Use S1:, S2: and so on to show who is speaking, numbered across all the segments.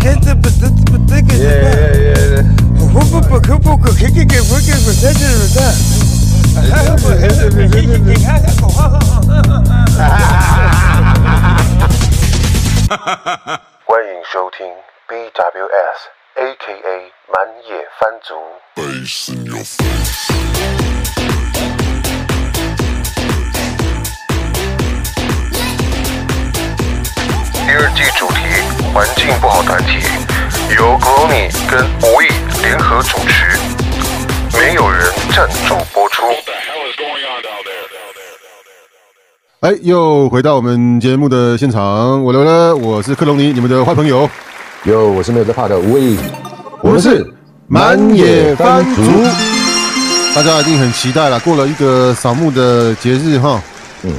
S1: 看这不这不这个什么？不不不可不可可给给不给不这是不是？还不还是不是？你看看狗哈哈
S2: 欢迎收听 BWS A.K.A 满野番族。第二季主题： 环境不好团体，由 Gloomy 跟无意联合主持，没有人赞助播出。
S3: 哎，又回到我们节目的现场，我来了，我是克隆尼，你们的坏朋友，
S4: 有，我是没有在怕的无畏，
S3: 我们是满野番族。大家一定很期待了，过了一个扫墓的节日哈，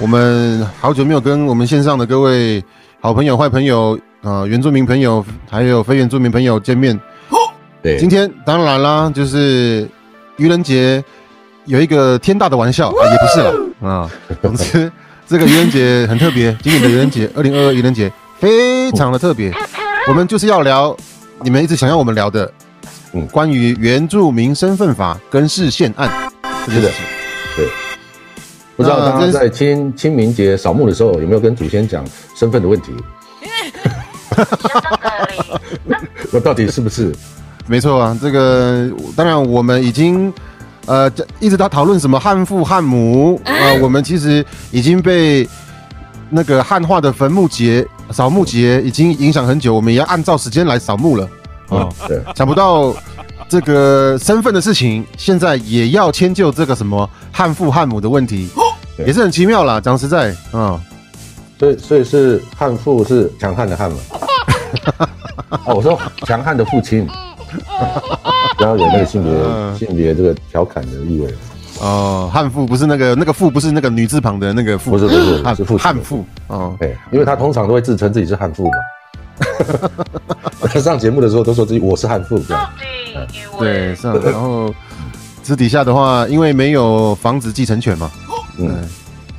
S3: 我们好久没有跟我们线上的各位好朋友、坏朋友啊、原住民朋友还有非原住民朋友见面。
S4: 对，
S3: 今天当然啦，就是愚人节有一个天大的玩笑啊，也不是了啊。总之，这个愚人节很特别，今年的愚人节，二零二二愚人节非常的特别。我们就是要聊你们一直想要我们聊的，嗯，关于原住民身份法跟视线案这件事情。
S4: 对，不知道大家在清清明节扫墓的时候有没有跟祖先讲身份的问题？我到底是不是？
S3: 没错啊，这个当然我们已经呃这一直在讨论什么汉父汉母啊、我们其实已经被那个汉化的坟墓节扫墓节已经影响很久，我们也要按照时间来扫墓了啊、
S4: 对，
S3: 想不到这个身份的事情，现在也要迁就这个什么汉父汉母的问题，
S4: 对
S3: 也是很奇妙啦。讲实在，啊、
S4: 所以所以是汉父是强悍的悍嘛？哦，我说强悍的父亲，不要有那个性
S3: 嗯
S4: 别性别这个调侃的意味。
S3: 哦，汉父不是那个那个父不是那个女字旁的那个父，
S4: 不是不是
S3: 汉
S4: 是父亲
S3: 汉父哦。
S4: 对，因为他通常都会自称自己是汉父嘛。上节目的时候都说自己我是汉父这样。
S3: 对，上然后私底下的话，因为没有房子继承权嘛，
S4: 嗯，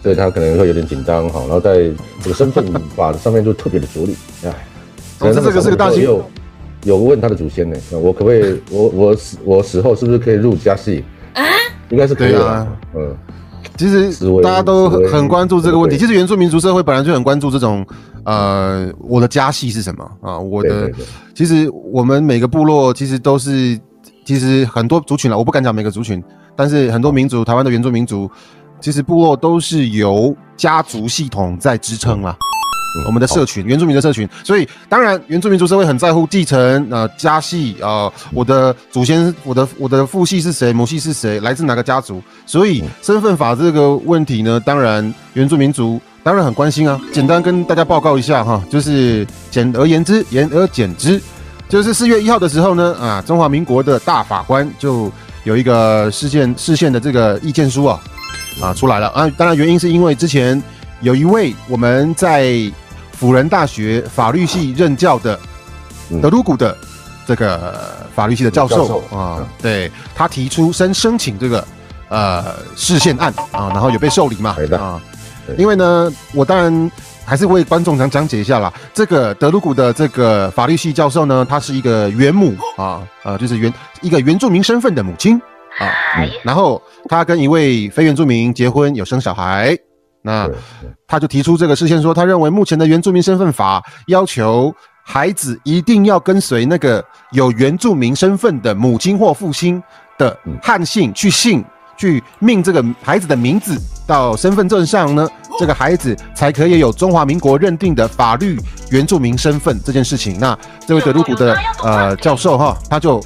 S4: 所以他可能会有点紧张哈，然后在这个身份法上面就特别的着力，哎，
S3: 总之这个是个大新
S4: 有有问他的祖先呢，我可不可以，我我死我死后是不是可以入家系啊？应该是可以的。
S3: 对啊，
S4: 嗯，
S3: 其实大家都很很关注这个问题。其实原住民族社会本来就很关注这种，呃，我的家系是什么？啊？我的
S4: 对对对，
S3: 其实我们每个部落其实都是，其实很多族群了，我不敢讲每个族群，但是很多民族，台湾的原住民族，其实部落都是由家族系统在支撑啦。
S4: 嗯
S3: 我们的社群，原住民的社群，所以当然原住民族社会很在乎继承，呃，家系，呃，我的祖先，我的我的父系是谁，母系是谁，来自哪个家族，所以身份法这个问题呢，当然原住民族当然很关心啊。简单跟大家报告一下哈，就是简而言之，言而简之，就是四月一号的时候呢，啊，中华民国的大法官就有一个事件事件的这个意见书啊，啊出来了啊。当然原因是因为之前有一位我们在辅仁大学法律系任教的
S4: 嗯
S3: 德鲁古的这个法律系的教授啊
S4: 嗯，
S3: 对他提出申申请这个呃视线案啊，然后有被受理嘛啊，因为呢，我当然还是为观众讲讲解一下啦。这个德鲁古的这个法律系教授呢，他是一个原母啊，呃，就是原一个原住民身份的母亲啊，
S4: 嗯
S3: 然后他跟一位非原住民结婚，有生小孩。那他就提出这个事线说，他认为目前的原住民身份法要求孩子一定要跟随那个有原住民身份的母亲或父亲的汉姓去姓，去命这个孩子的名字到身份证上呢，这个孩子才可以有中华民国认定的法律原住民身份这件事情。那这位德鲁古的呃教授哈，他就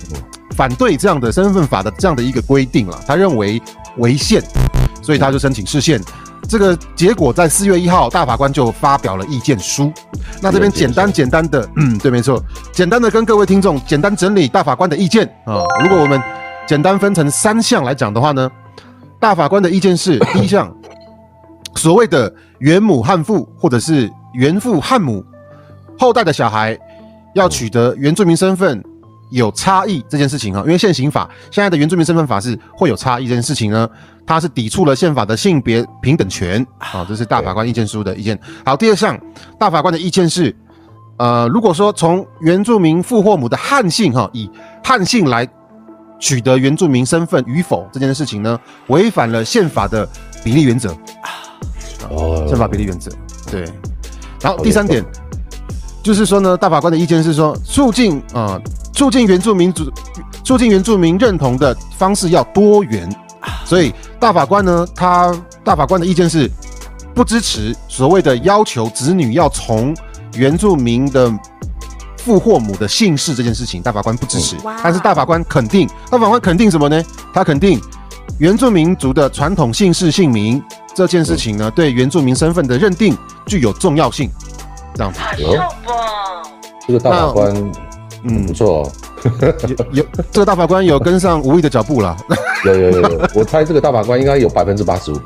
S3: 反对这样的身份法的这样的一个规定了，他认为违宪，所以他就申请释宪。这个结果在四月一号，大法官就发表了意见书。那这边简单简单的，嗯，对，没错，简单的跟各位听众简单整理大法官的意见啊。如果我们简单分成三项来讲的话呢，大法官的意见是：第一项，所谓的原母汉父或者是原父汉母后代的小孩要取得原住民身份有差异这件事情哈，因为现行法现在的原住民身份法是会有差异这件事情呢，它是抵触了宪法的性别平等权啊，这是大法官意见书的意见。好，第二项，大法官的意见是，呃，如果说从原住民父或母的汉姓哈，以汉姓来取得原住民身份与否这件事情呢，违反了宪法的比例原则。
S4: 啊
S3: 宪法比例原则。对，然后第三点就是说呢，大法官的意见是说，促进啊、促进原住民族，促进原住民认同的方式要多元。所以大法官呢，他大法官的意见是不支持所谓的要求子女要从原住民的父或母的姓氏这件事情，大法官不支持。但是大法官肯定，大法官肯定什么呢？他肯定原住民族的传统姓氏姓名这件事情呢，对原住民身份的认定具有重要性。这样子，
S4: 有这个大法官
S3: 嗯。
S4: 不，错。哦，
S3: 有有这个大法官有跟上吴毅的脚步了，
S4: 有有有有，我猜这个大法官应该有百分之八十五。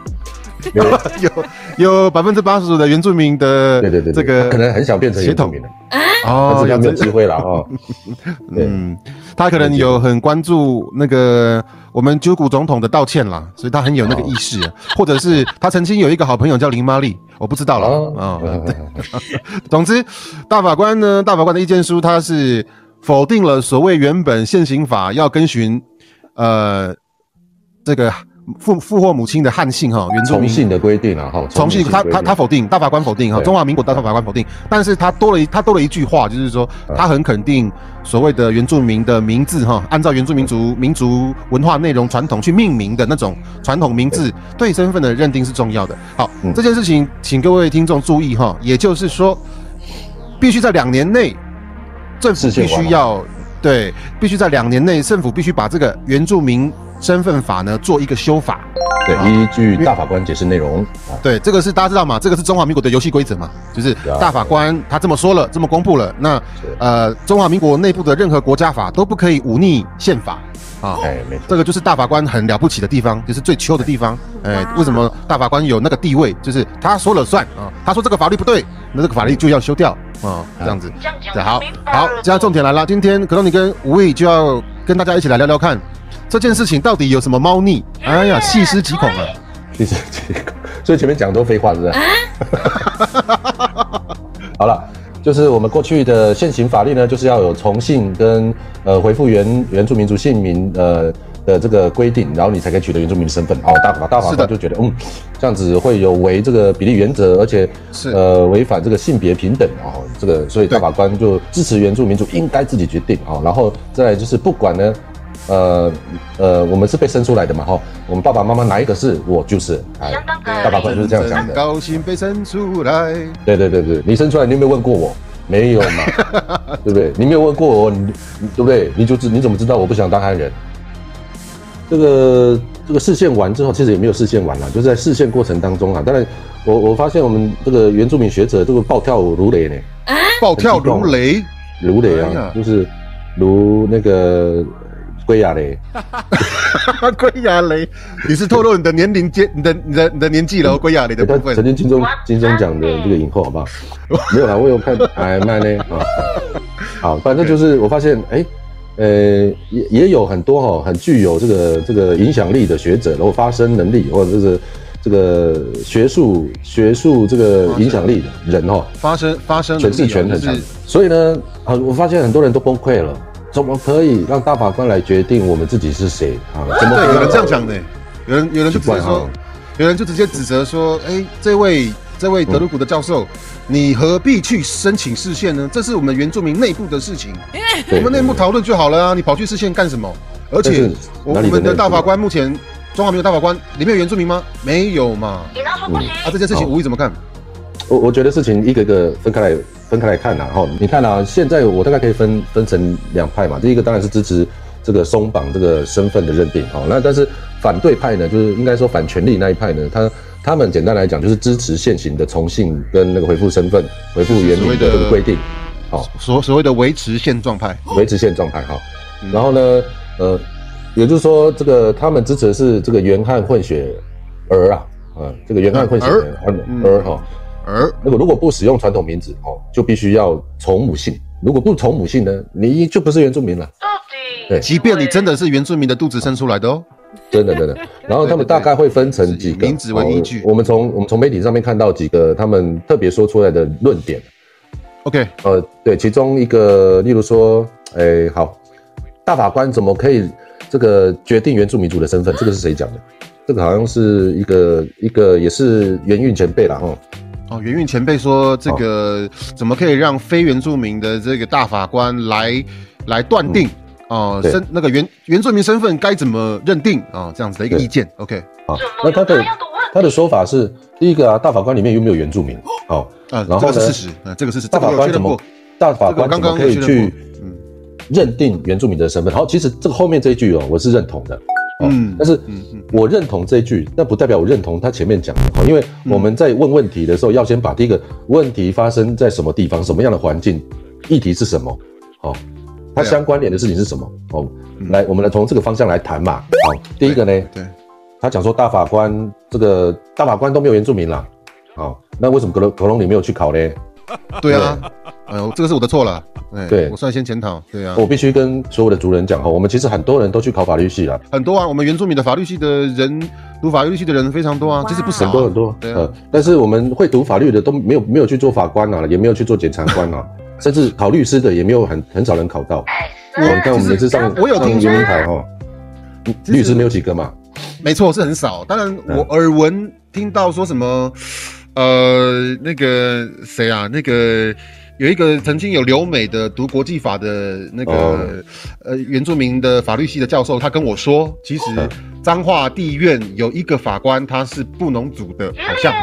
S4: 有。
S3: 有有百分之八十五的原住民的
S4: 对对对，
S3: 这个
S4: 可能很想变成原住民的，但
S3: 哦
S4: 是他没有机会了哦。
S3: 嗯，他可能有很关注那个我们九谷总统的道歉啦，所以他很有那个意识，或者是他曾经有一个好朋友叫林玛丽，我不知道了啊。
S4: 哦，
S3: 总之，大法官呢，大法官的意见书他是否定了所谓原本现行法要跟循呃这个父父或母亲的汉姓哈，原住民。
S4: 重姓的规定啊，哈，
S3: 重姓，他他他否定，大法官否定哈，中华民国大法官否定，但是他多了一他多了一句话，就是说
S4: 嗯
S3: 他很肯定所谓的原住民的名字哈，按照原住民族民族文化内容传统去命名的那种传统名字，对身份的认定是重要的。好，
S4: 嗯。
S3: 这件事情请各位听众注意哈，也就是说，必须在两年内，政府必须要对，必须在两年内，政府必须把这个原住民身份法呢做一个修法。
S4: 对，依据大法官解释内容啊，
S3: 对，这个是大家知道嘛？这个是中华民国的游戏规则嘛，就是大法官他这么说了，这么公布了，那呃，中华民国内部的任何国家法都不可以忤逆宪法啊。
S4: 哎，没错，
S3: 这个就是大法官很了不起的地方，就是最秋的地方。哎，为什么大法官有那个地位？就是他说了算啊，他说这个法律不对，那这个法律就要修掉啊，这样子。对，好好，现在重点来了，今天可能你跟吴毅就要跟大家一起来聊聊看，这件事情到底有什么猫腻？哎呀，细思极恐啊！
S4: 细思极恐，所以前面讲都废话，是不是？好了，就是我们过去的现行法律呢，就是要有重姓跟呃回复原原住民族姓名呃的这个规定，然后你才可以取得原住民的身份。哦，大法大法官就觉得，嗯，这样子会有违这个比例原则，而且
S3: 是
S4: 呃违反这个性别平等哦，这个所以大法官就支持原住民族应该自己决定哦，然后再来就是不管呢。呃呃，我们是被生出来的嘛，哈，我们爸爸妈妈哪一个是我就是，哎，大法官就是这样讲的。
S3: 高兴被生出来。
S4: 对对对对，你生出来你有没有问过我？没有嘛，对不对？你没有问过我，你你对不对？你就知你怎么知道我不想当汉人？这个这个视线完之后，其实也没有视线完了，就是在视线过程当中啊。当然，我我发现我们这个原住民学者这个暴跳如雷呢，
S3: 暴跳如雷，
S4: 如雷啊，就是如那个龟亚雷。
S3: 龟亚雷，你是透露你的年龄阶，你的你的你的年纪了哦，龟亚雷的。
S4: 曾经金钟金钟奖的这个影后，好不好？没有啦，我有看哎慢呢啊。好，反正就是我发现，哎、呃，也也有很多哈、很具有这个这个影响力的学者，然后发声能力或者是这个学术学术这个影响力的人哈、
S3: 发声发声
S4: 诠释权很强
S3: 就是。
S4: 所以呢，啊，我发现很多人都崩溃了。怎么可以让大法官来决定我们自己是谁啊？怎么
S3: 对，
S4: 可以
S3: 有人这样讲的，有人有人就直接说有人就直接指责说，哎，这位这位德鲁古的教授，你何必去申请视线呢？这是我们原住民内部的事情，
S4: 对
S3: 我们内部讨论就好了啊，你跑去视线干什么？而且我们的大法官目前中华民国大法官里面有原住民吗？没有嘛。啊，这件事情
S4: 好
S3: 吴毅怎么看？
S4: 我我觉得事情一个一个分开来分开来看呐、哈，你看啊，现在我大概可以分分成两派嘛。第一个当然是支持这个松绑这个身份的认定，哈，那但是反对派呢，就是应该说反权力那一派呢，他他们简单来讲就是支持现行的重姓跟那个回复身份、回复原名的这个规定，好，
S3: 所所谓的维持现状派，
S4: 维持现状派哈。
S3: 嗯
S4: 然后呢，呃，也就是说，这个他们支持的是这个原汉混血儿啊，啊，这个原汉混血
S3: 儿
S4: 儿哈。
S3: 而
S4: 那个如果不使用传统名字哦，就必须要从母姓。如果不从母姓呢，你就不是原住民了。对
S3: 即便你真的是原住民的肚子生出来的哦，
S4: 真的真的。然后他们大概会分成几个
S3: 名字为依据
S4: 哦我们从我们从媒体上面看到几个他们特别说出来的论点。
S3: OK，
S4: 呃，对，其中一个，例如说，哎，好，大法官怎么可以这个决定原住民族的身份？这个是谁讲的？这个好像是一个一个也是元运前辈啦，哦。
S3: 哦，圆圆前辈说这个怎么可以让非原住民的这个大法官来来断定哦身那个原原住民身份该怎么认定啊？这样子的一个意见。OK，
S4: 啊，那他的他的说法是，第一个啊，大法官里面有没有原住民？好
S3: 啊，然后呢？事实啊，这个事实。
S4: 大法官怎么大法官怎么可以去认定原住民的身份？好，其实这个后面这一句哦，我是认同的。嗯，但是我认同这句，那不代表我认同他前面讲的哈，因为我们在问问题的时候，要先把第一个问题发生在什么地方、什么样的环境、议题是什么，好，它相关联的事情是什么？哦，来，我们来从这个方向来谈嘛。好，第一个呢，
S3: 对，
S4: 他讲说大法官这个大法官都没有原住民啦，好，那为什么格隆格隆你没有去考呢？
S3: 对啊，哎呦，这个是我的错了。对，我率先检讨。对啊，
S4: 我必须跟所有的族人讲哈，我们其实很多人都去考法律系了，
S3: 很多啊。我们原住民的法律系的人，读法律系的人非常多啊，其实不少，
S4: 很多很多。对啊，但是我们会读法律的都没有没有去做法官啊，也没有去做检察官啊，甚至考律师的也没有很很少人考到。我看我们的这上，
S3: 我有听
S4: 说台哈，律师没有几个嘛？
S3: 没错，是很少。当然，我耳闻听到说什么，呃，那个谁啊，那个。有一个曾经有留美的读国际法的那个呃原住民的法律系的教授，他跟我说，其实彰化地院有一个法官他是布农族的，好像，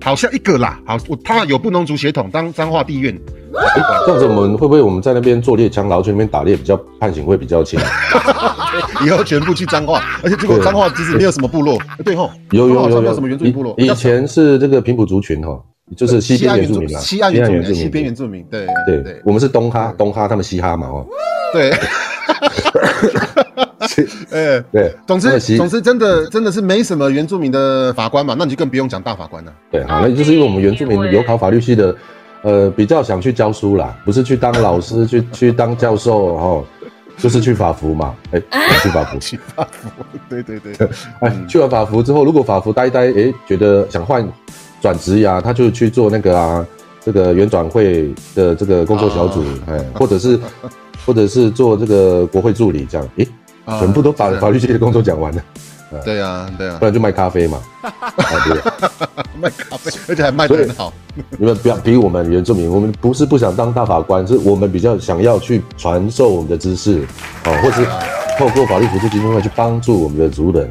S3: 好像一个啦，好，我他有布农族血统，当彰化地院。
S4: 这样子我们会不会我们在那边做猎枪，然后去那边打猎，比较判刑会比较轻？
S3: 以后全部去彰化，而且这个彰化其实没有什么部落，对吼，
S4: 有有有有。
S3: 什么原住民部落？
S4: 以前是这个平埔族群哈。就是西边原住民啦，
S3: 西岸原住民，西边原住民，对对对，
S4: 我们是东哈，东哈他们西哈嘛哦，
S3: 对，哎对，总之总之真的真的是没什么原住民的法官嘛，那你就更不用讲大法官了。
S4: 对，好，那就是因为我们原住民有考法律系的，呃，比较想去教书啦，不是去当老师，去去当教授，然后就是去法服嘛，哎，去法服，
S3: 去法服，对对对，
S4: 哎，去完法服之后，如果法服待待，哎，觉得想换。转职呀，他就去做那个啊，这个原转会的这个工作小组，哎，或者是，或者是做这个国会助理这样，诶，全部都把法律系的工作讲完了。
S3: 对呀，对呀，
S4: 不然就卖咖啡嘛，
S3: 卖咖啡，而且还卖得很好。
S4: 你们不要比我们原住民，我们不是不想当大法官，是我们比较想要去传授我们的知识，哦，或是透过法律辅助基金会去帮助我们的族人。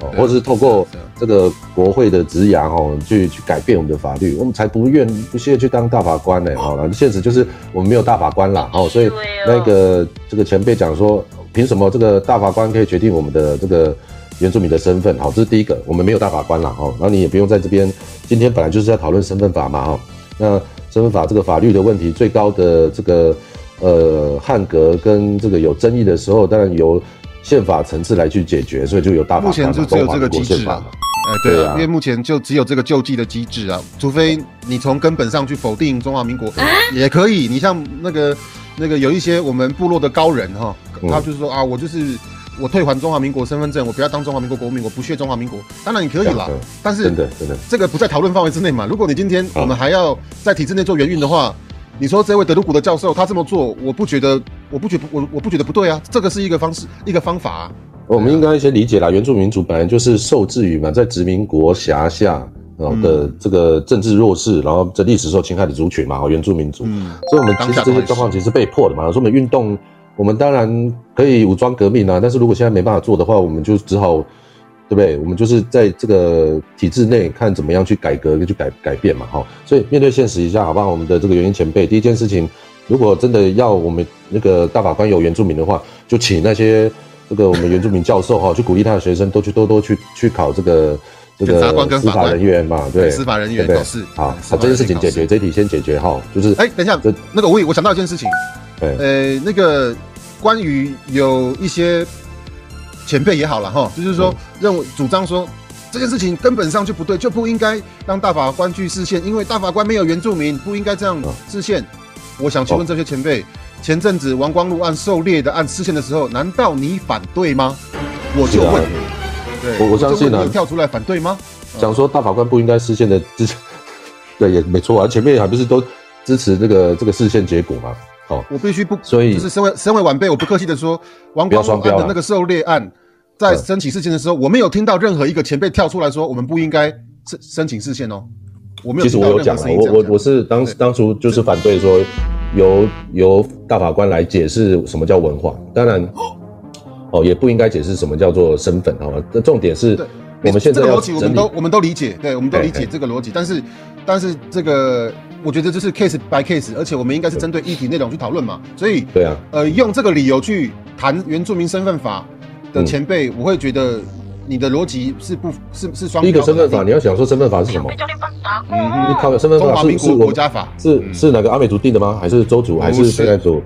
S4: 哦或者是透过这个国会的职涯哦，去去改变我们的法律，我们才不愿不屑去当大法官呢。好了，现实就是我们没有大法官啦。哦，所以那个这个前辈讲说，凭什么这个大法官可以决定我们的这个原住民的身份？好，这是第一个，我们没有大法官了。哦，然后你也不用在这边，今天本来就是要讨论身份法嘛。哈，那身份法这个法律的问题，最高的这个呃汉格跟这个有争议的时候，当然由。宪法层次来去解决，所以就有大法官
S3: 目前就只有这个机制啊，哎，对啊，因为目前就只有这个救济的机制啊，除非你从根本上去否定中华民国，也可以。你像那个那个有一些我们部落的高人哈，他就是说啊，我就是我退还中华民国身份证，我不要当中华民国国民，我不屑中华民国，当然你可以啦，但是
S4: 真的真的
S3: 这个不在讨论范围之内嘛。如果你今天我们还要在体制内做援运的话。你说这位德鲁古的教授他这么做，我不觉得，我不觉我我不觉得不对啊，这个是一个方式，一个方法。
S4: 我们应该先理解啦，原住民族本来就是受制于嘛，在殖民国辖下的这个政治弱势，然后在历史受侵害的族群嘛，原住民族。嗯，所以我们其实这些状况其实被迫的嘛。说我们运动，我们当然可以武装革命啊，但是如果现在没办法做的话，我们就只好。对不对？我们就是在这个体制内看怎么样去改革、去改改变嘛，哈。所以面对现实一下，好不好？我们的这个原因前辈，第一件事情，如果真的要我们那个大法官有原住民的话，就请那些这个我们原住民教授 哈，去鼓励他的学生都去多多去去考这个这个司法人员嘛，对，
S3: 司法人员都是
S4: 好，把这件事情解决，这题先解决哈。就是
S3: 哎，等一下，那个我我想到一件事情，呃，那个关于有一些。前辈也好了哈，就是说认为主张说这件事情根本上就不对，就不应该让大法官去视线，因为大法官没有原住民，不应该这样视线。我想请问这些前辈，前阵子王光禄案狩猎的案视线的时候，难道你反对吗？我就问，对，
S4: 我我相信呢，
S3: 跳出来反对吗？
S4: 讲说大法官不应该视线的之前，对，也没错啊，前面还不是都支持这个这个视线结果嘛。好、
S3: 我必须不，
S4: 所以
S3: 就是身为身为晚辈，我不客气的说，王
S4: 不要
S3: 光
S4: 双标啊
S3: 案的那个狩猎案，在
S4: 嗯。
S3: 申请事件的时候，我没有听到任何一个前辈跳出来说，我们不应该申申请事件哦。我没有
S4: 其实我有讲了，
S3: 何声音这样讲
S4: 我我我是当
S3: 对。
S4: 当初就是反对说由由大法官来解释什么叫文化，当然哦也不应该解释什么叫做身份，好吧？那重点是我们现在
S3: 这个逻辑，我们都我们都理解，对，我们都理解这个逻辑，但是但是这个我觉得这是 case by case，而且我们应该是针对议题内容去讨论嘛，所以
S4: 对啊，
S3: 呃，用这个理由去谈原住民身份法的
S4: 嗯
S3: 前辈，我会觉得你的逻辑是不是是双
S4: 第一个身份法，你要想说身份法是什么？
S3: 嗯哼
S4: 你考的身份
S3: 中华民国
S4: 法是是
S3: 国家法
S4: 是
S3: 嗯
S4: 是哪个阿美族定的吗？还是周族？还是现在族？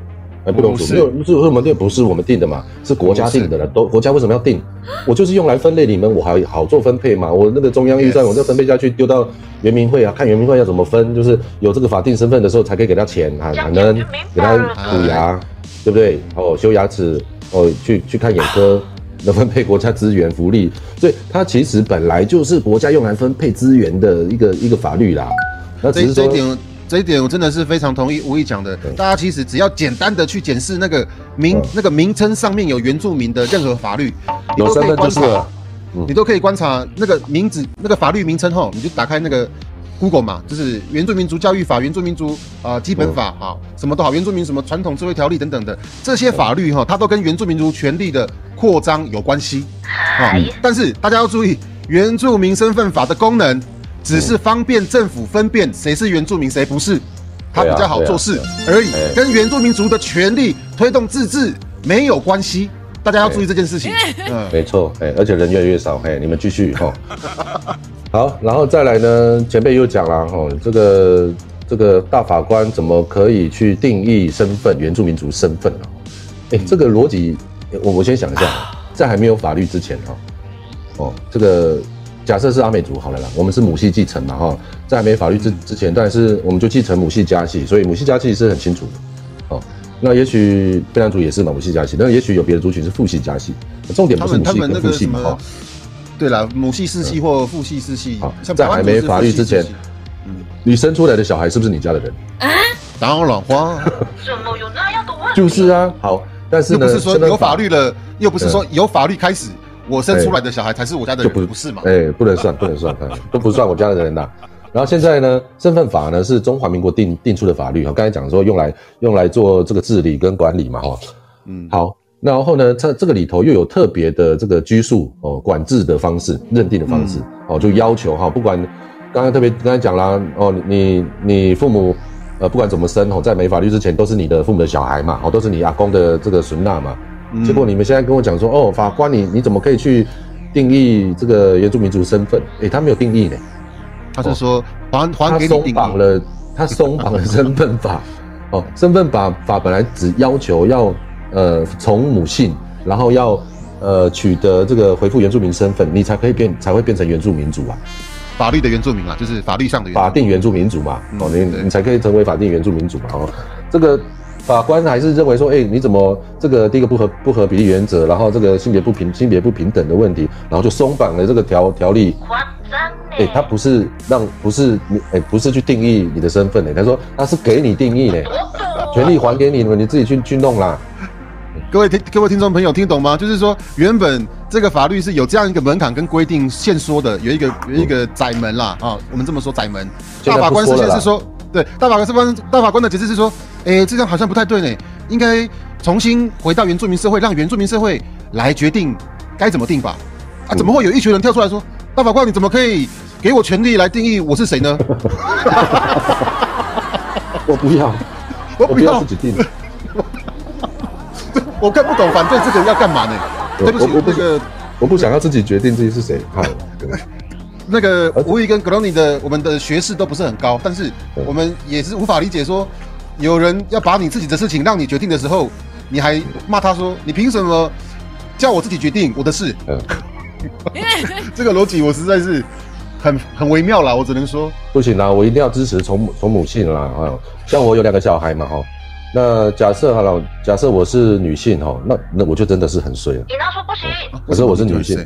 S4: 还不懂族？
S3: 不是
S4: 没有，是我们定不是我们定的嘛？是国家定的了。都国家为什么要定？我就是用来分类你们，我还好做分配嘛。我那个中央预算我再分配下去丢到原民会啊，看原民会要怎么分，就是有这个法定身份的时候才可以给他钱啊，可能给他补牙，对不对？哦，修牙齿，哦，去去看眼科。能分配国家资源福利，所以它其实本来就是国家用来分配资源的一个一个法律啦。那只
S3: 这
S4: 是说
S3: 这一点，这一点我真的是非常同意吴毅讲的。大家其实只要简单的去检视那个名、
S4: 嗯。
S3: 那个名称上面有原住民的任何法律，你
S4: 有身
S3: 都可以观
S4: 份就是
S3: 你都可以观察那个名字那个法律名称后，你就打开那个 Google 嘛，就是原住民族教育法、原住民族啊、呃基本法，好、什么都好，原住民什么传统智慧条例等等的这些法律哈，它都跟原住民族权利的扩张有关系。啊、但是大家要注意，原住民身份法的功能只是方便政府分辨谁是原住民，谁不是，他比较好做事而已
S4: 哎，
S3: 跟原住民族的权利推动自治没有关系。大家要注意这件事情。嗯，
S4: 没错，哎，而且人越来越少，哎，你们继续哈。好，然后再来呢，前辈又讲了哈，这个这个大法官怎么可以去定义身份原住民族身份呢？哎，这个逻辑，我我先想一下，在还没有法律之前哈，哦，这个假设是阿美族好了啦，我们是母系继承嘛哈，在还没法律之之前，但是我们就继承母系家系，所以母系家系是很清楚的，哦。那也许贝兰族也是嘛，母系家系，但也许有别的族群是父系家系，重点不是母系跟父系嘛，哈，，
S3: 对啦，母系世系或父系世系
S4: 好，
S3: 像
S4: 在还没法律之前你生出来的小孩是不是你家的人？
S3: 当然花，
S5: 怎么有那样的问题？
S4: 就是啊，好，但是呢，
S3: 又不是说有法律了，又不是说有法律开始，我生出来的小孩才是我家的人，
S4: 就不
S3: 不是嘛？
S4: 哎、不能算，不能算，哎都不算我家的人呐。然后现在呢，身份法呢是中华民国定定出的法律哈，刚才讲说用来用来做这个治理跟管理嘛哈。
S3: 嗯，
S4: 好，然后呢，这这个里头又有特别的这个拘束哦管制的方式、认定的方式、哦，就要求哈，不管刚才特别刚才讲啦哦，你你父母呃不管怎么生哦，在没法律之前都是你的父母的小孩嘛，哦都是你阿公的这个孙娜嘛。结果你们现在跟我讲说哦，法官你你怎么可以去定义这个原住民族身份？诶，他没有定义呢，
S3: 他是说还还给你
S4: 绑了，他松绑了身份法。哦，身份法法本来只要求要呃从母姓，然后要呃取得这个回复原住民身份，你才可以变才会变成原住民族啊，
S3: 法律的原住民啊，就是法律上的原住民
S4: 法定原住民族嘛。哦，你你才可以成为法定原住民族嘛。哦，这个法官还是认为说，哎、你怎么这个第一个不合不合比例原则，然后这个性别不平性别不平等的问题，然后就松绑了这个条条例。
S5: 夸张呢？
S4: 哎、他不是让不是你哎、不是去定义你的身份呢、他说他是给你定义呢、权利还给你们，你自己去去弄啦。
S3: 各位听各位听众朋友听懂吗？就是说，原本这个法律是有这样一个门槛跟规定限缩的，有一个有一个窄门啦啊，我们这么说窄门。大法官
S4: 不说了啦
S3: 事先是说，对，大法官大法官的解释是说，诶，这样好像不太对呢，应该重新回到原住民社会，让原住民社会来决定该怎么定法啊？怎么会有一群人跳出来说，大法官你怎么可以给我权利来定义我是谁呢？
S4: 我不要，
S3: 我不要
S4: 自，己定。
S3: 我看不懂反对这个要干嘛呢？对不起
S4: 我我，不
S3: 那个。
S4: 我不想要自己决定自己是谁。好，
S3: 那个吴宇跟格罗尼的我们的学识都不是很高，但是我们也是无法理解说，有人要把你自己的事情让你决定的时候，你还骂他说你凭什么叫我自己决定我的事？
S4: 嗯，
S3: 这个逻辑我实在是很很微妙啦，我只能说，
S4: 不行啦，我一定要支持从母从母性啦。啊，像我有两个小孩嘛，哈。那假设好了，假设我是女性哈，那那我就真的是很衰了。
S5: 你那说不行，
S4: 可是我是女性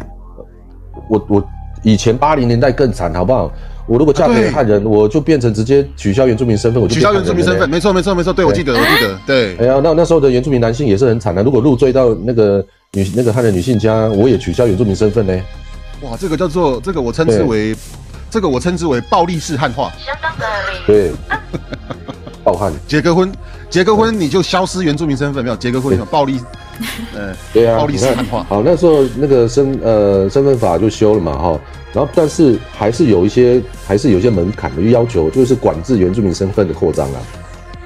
S4: 我我以前八零年代更惨，好不好？我如果嫁给汉人，我就变成直接取消原住民身份，我就
S3: 取消原住民身份。没错没错没错，对我记得我记得，对
S4: 哎，呀，那那时候的原住民男性也是很惨的。如果入赘到那个女那个汉人女性家，我也取消原住民身份呢。
S3: 哇，这个叫做这个我称之为，这个我称之为暴力式汉化。
S5: 相当的嘞。
S4: 对，暴汉。
S3: 结个婚，结个婚你就消失原住民身份，没有结个婚有暴力，呃，
S4: 对啊。好，那时候那个身呃身份法就修了嘛哈，然后但是还是有一些还是有一些门槛的要求，就是管制原住民身份的扩张啊。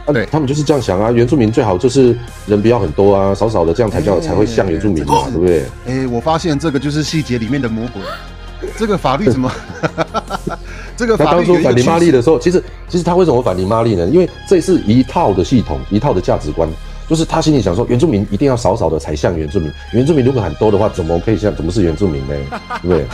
S4: 啊
S3: 对
S4: 他们就是这样想啊，原住民最好就是人不要很多啊，少少的，这样才叫
S3: 哎
S4: 才会像原住民嘛，对不对？
S3: 哎，我发现这个就是细节里面的魔鬼。这个法律怎么？这个
S4: 他
S3: 法律
S4: 当初反林妈
S3: 趋势
S4: 利的时候，其实其实他为什么反林妈利呢？因为这是一套的系统，一套的价值观，就是他心里想说，原住民一定要少少的才像原住民，原住民如果很多的话，怎么可以像怎么是原住民呢？对不对？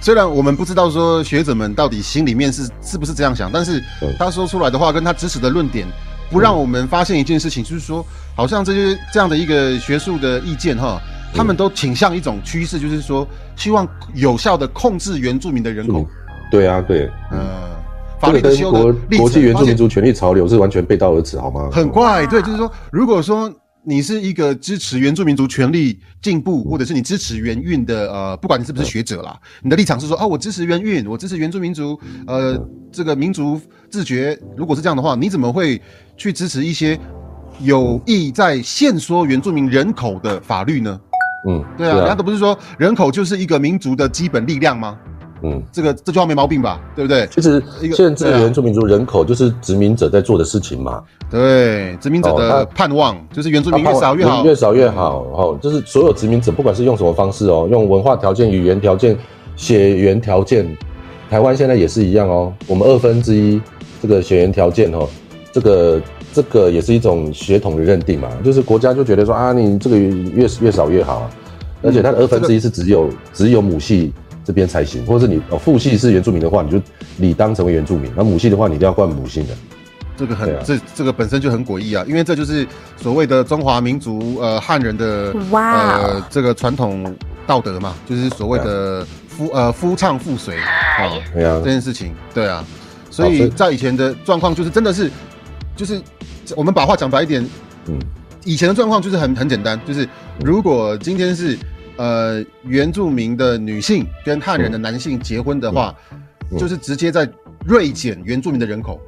S3: 虽然我们不知道说学者们到底心里面是是不是这样想，但是
S4: 嗯
S3: 他说出来的话跟他支持的论点，不让我们发现一件事情，就是说，好像这些这样的一个学术的意见哈，他们都倾向一种趋势，就是说，希望有效的控制原住民的人口。
S4: 对啊，对，
S3: 呃，法律的修的
S4: 国国际原住民族权利潮流是完全背道而驰，好吗？
S3: 很怪，对，就是说，如果说你是一个支持原住民族权利进步，或者是你支持原运的，呃，不管你是不是学者啦，你的立场是说，哦，我支持原运，我支持原住民族，呃，这个民族自觉。如果是这样的话，你怎么会去支持一些有意在限缩原住民人口的法律呢？
S4: 嗯，
S3: 对啊，
S4: 是
S3: 人家都不是说人口就是一个民族的基本力量吗？
S4: 嗯，
S3: 这个这句话没毛病吧？对不对？
S4: 其实限制原住民族人口就是殖民者在做的事情嘛，
S3: 对，殖民者
S4: 哦
S3: 的盼望就是原住民越少越好，
S4: 越少越好哦。就是所有殖民者，不管是用什么方式哦，用文化条件、语言条件、血缘条件，台湾现在也是一样哦。我们二分之一这个血缘条件哦，这个这个也是一种血统的认定嘛，就是国家就觉得说啊，你这个越越少越好啊，而且它的二分之一是只有只有母系。这边才行，或者是你哦父系是原住民的话，你就理当成为原住民；那母系的话，你一定要冠母姓的。
S3: 这个很、这这个本身就很诡异啊，因为这就是所谓的中华民族呃汉人的
S6: 哇
S3: 呃这个传统道德嘛，就是所谓的夫呃夫唱妇随啊、哦、
S4: 对啊。
S3: 这，件事情，对啊，所
S4: 以
S3: 以在以前的状况就是真的是就是我们把话讲白一点，
S4: 嗯，
S3: 以前的状况就是很很简单，就是如果今天是呃原住民的女性跟汉人的男性结婚的话，
S4: 嗯
S3: 就是直接在锐减原住民的人口。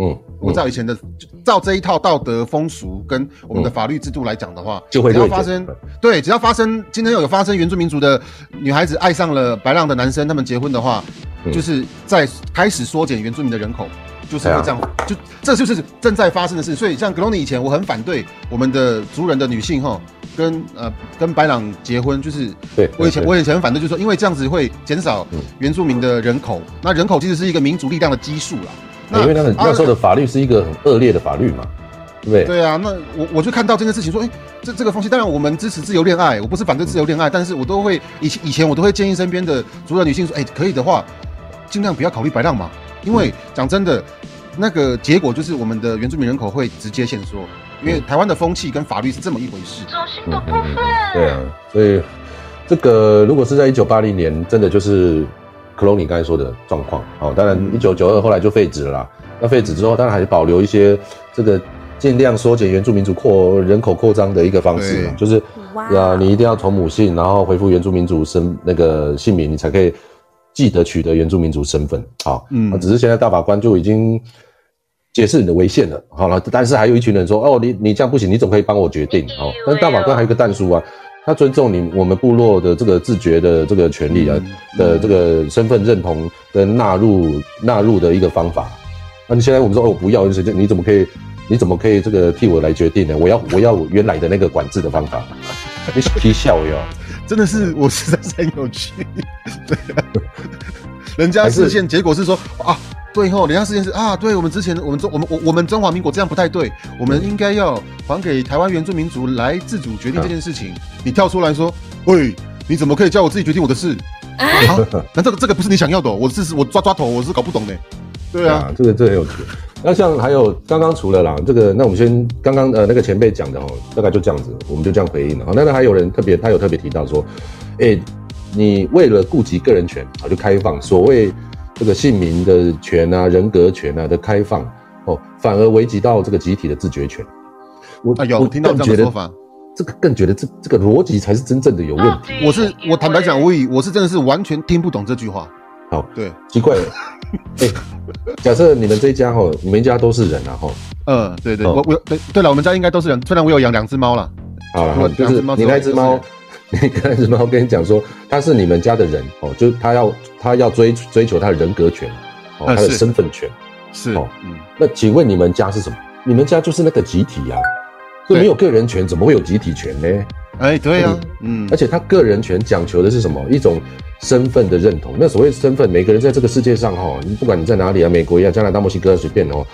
S4: 嗯，
S3: 我照以前的就照这一套道德风俗跟我们的法律制度来讲的话，
S4: 就会
S3: 只要发生对，只要发生今天有发生原住民族的女孩子爱上了白浪的男生，他们结婚的话，
S4: 嗯
S3: 就是在开始缩减原住民的人口。就是会这样，就这就是正在发生的事。所以像格隆尼以前，我很反对我们的族人的女性哈，跟呃跟白朗结婚，就是
S4: 对对
S3: 我以前我以前很反对，就是说因为这样子会减少
S4: 嗯
S3: 原住民的人口，那人口其实是一个民族力量的基数啦。
S4: 那因为那个那时候的法律是一个很恶劣的法律嘛，对不对？
S3: 对啊，那我我就看到这件事情，说，哎、这这个风气，当然我们支持自由恋爱，我不是反对自由恋爱，但是我都会以前以前我都会建议身边的族人女性说，哎、可以的话，尽量不要考虑白浪嘛，因为讲真的，那个结果就是我们的原住民人口会直接限缩，因为台湾的风气跟法律是这么一回事。
S5: 走心的部分。
S4: 对啊，所以这个如果是在一九八零年，真的就是克隆尼刚才说的状况。哦，当然一九九二后来就废止了啦。那废止之后，当然还是保留一些这个尽量缩减原住民族扩人口扩张的一个方式嘛，就是啊，你一定要从母姓，然后恢复原住民族身那个姓名，你才可以记得取得原住民族身份。好，
S3: 嗯
S4: 嗯，只是现在大法官就已经。解释你的违宪了，好了，但是还有一群人说，哦，你你这样不行，你总可以帮我决定，哦，但大法官还有一个弹书啊，他尊重你我们部落的这个自觉的这个权利啊、的这个身份认同跟纳入纳入的一个方法。那你现在我们说哦不要，你你怎么可以你怎么可以这个替我来决定呢？我要我要原来的那个管制的方法，你皮笑哟。
S3: 真的是我实在是很有趣，对啊，人家视线结果是说啊，对吼，人家事件是啊，对我们之前我们中我们我我们中华民国这样不太对，我们应该要还给台湾原住民族来自主决定这件事情。你跳出来说，喂，你怎么可以叫我自己决定我的事？啊，那这个这个不是你想要的哦、我是我抓抓头，我是搞不懂的。对啊，，
S4: 这个这个很有趣。那像还有刚刚除了啦，这个那我们先刚刚呃那个前辈讲的哦，大概就这样子，我们就这样回应了。好，那那还有人特别，他有特别提到说，哎、你为了顾及个人权啊，就开放所谓这个姓名的权啊、人格权啊的开放，哦，反而危及到这个集体的自觉权。我
S3: 啊，有
S4: 我
S3: 听到
S4: 更觉得
S3: 这样的说法。
S4: 这个更觉得这这个逻辑才是真正的有问题。
S3: 我是我坦白讲，我以我是真的是完全听不懂这句话。
S4: 好，
S3: 对，
S4: 奇怪了，哎、假设你们这一家哈，你们一家都是人啊哈，
S3: 嗯，对对，
S4: 哦
S3: 我我对对了，我们家应该都是人，虽然我有养两只猫啦。
S4: 好了，
S3: 我
S4: 就是你那只猫，你 那只猫跟你讲说，他是你们家的人哦，就是他要他要追追求他的人格权，哦，他的身份权。
S3: 是，
S4: 哦
S3: 嗯，
S4: 那请问你们家是什么？你们家就是那个集体啊，所以没有个人权，怎么会有集体权呢？
S3: 哎，对呀，嗯
S4: 而，且他个人权讲求的是什么？一种身份的认同。那所谓身份，每个人在这个世界上哈，你不管你在哪里啊，美国呀、加拿大、墨西哥随便哦，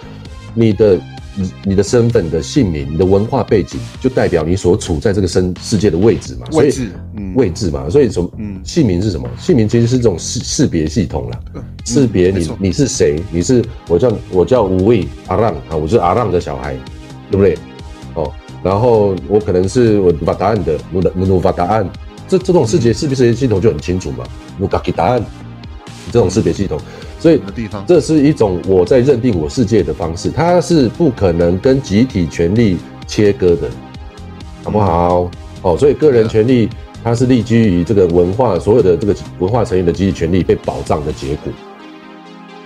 S4: 你的你你的身份的姓名、你的文化背景，就代表你所处在这个生世界的位置嘛。
S3: 位置，嗯，
S4: 位置嘛，所以什么？
S3: 嗯。
S4: 姓名是什么？姓名其实是这种识识别系统啦，识别你你是谁，你是我叫我叫吴畏阿让。啊，我是阿让的小孩，对不对？哦，然后我可能是我把答案的我的努发答案，这这种视觉识别识别系统就很清楚嘛，努嘎给答案这种识别系统，所以
S3: 的地方，
S4: 这是一种我在认定我世界的方式，它是不可能跟集体权利切割的，好不好？哦，所以个人权利它是立基于这个文化所有的这个文化成员的集体权利被保障的结果，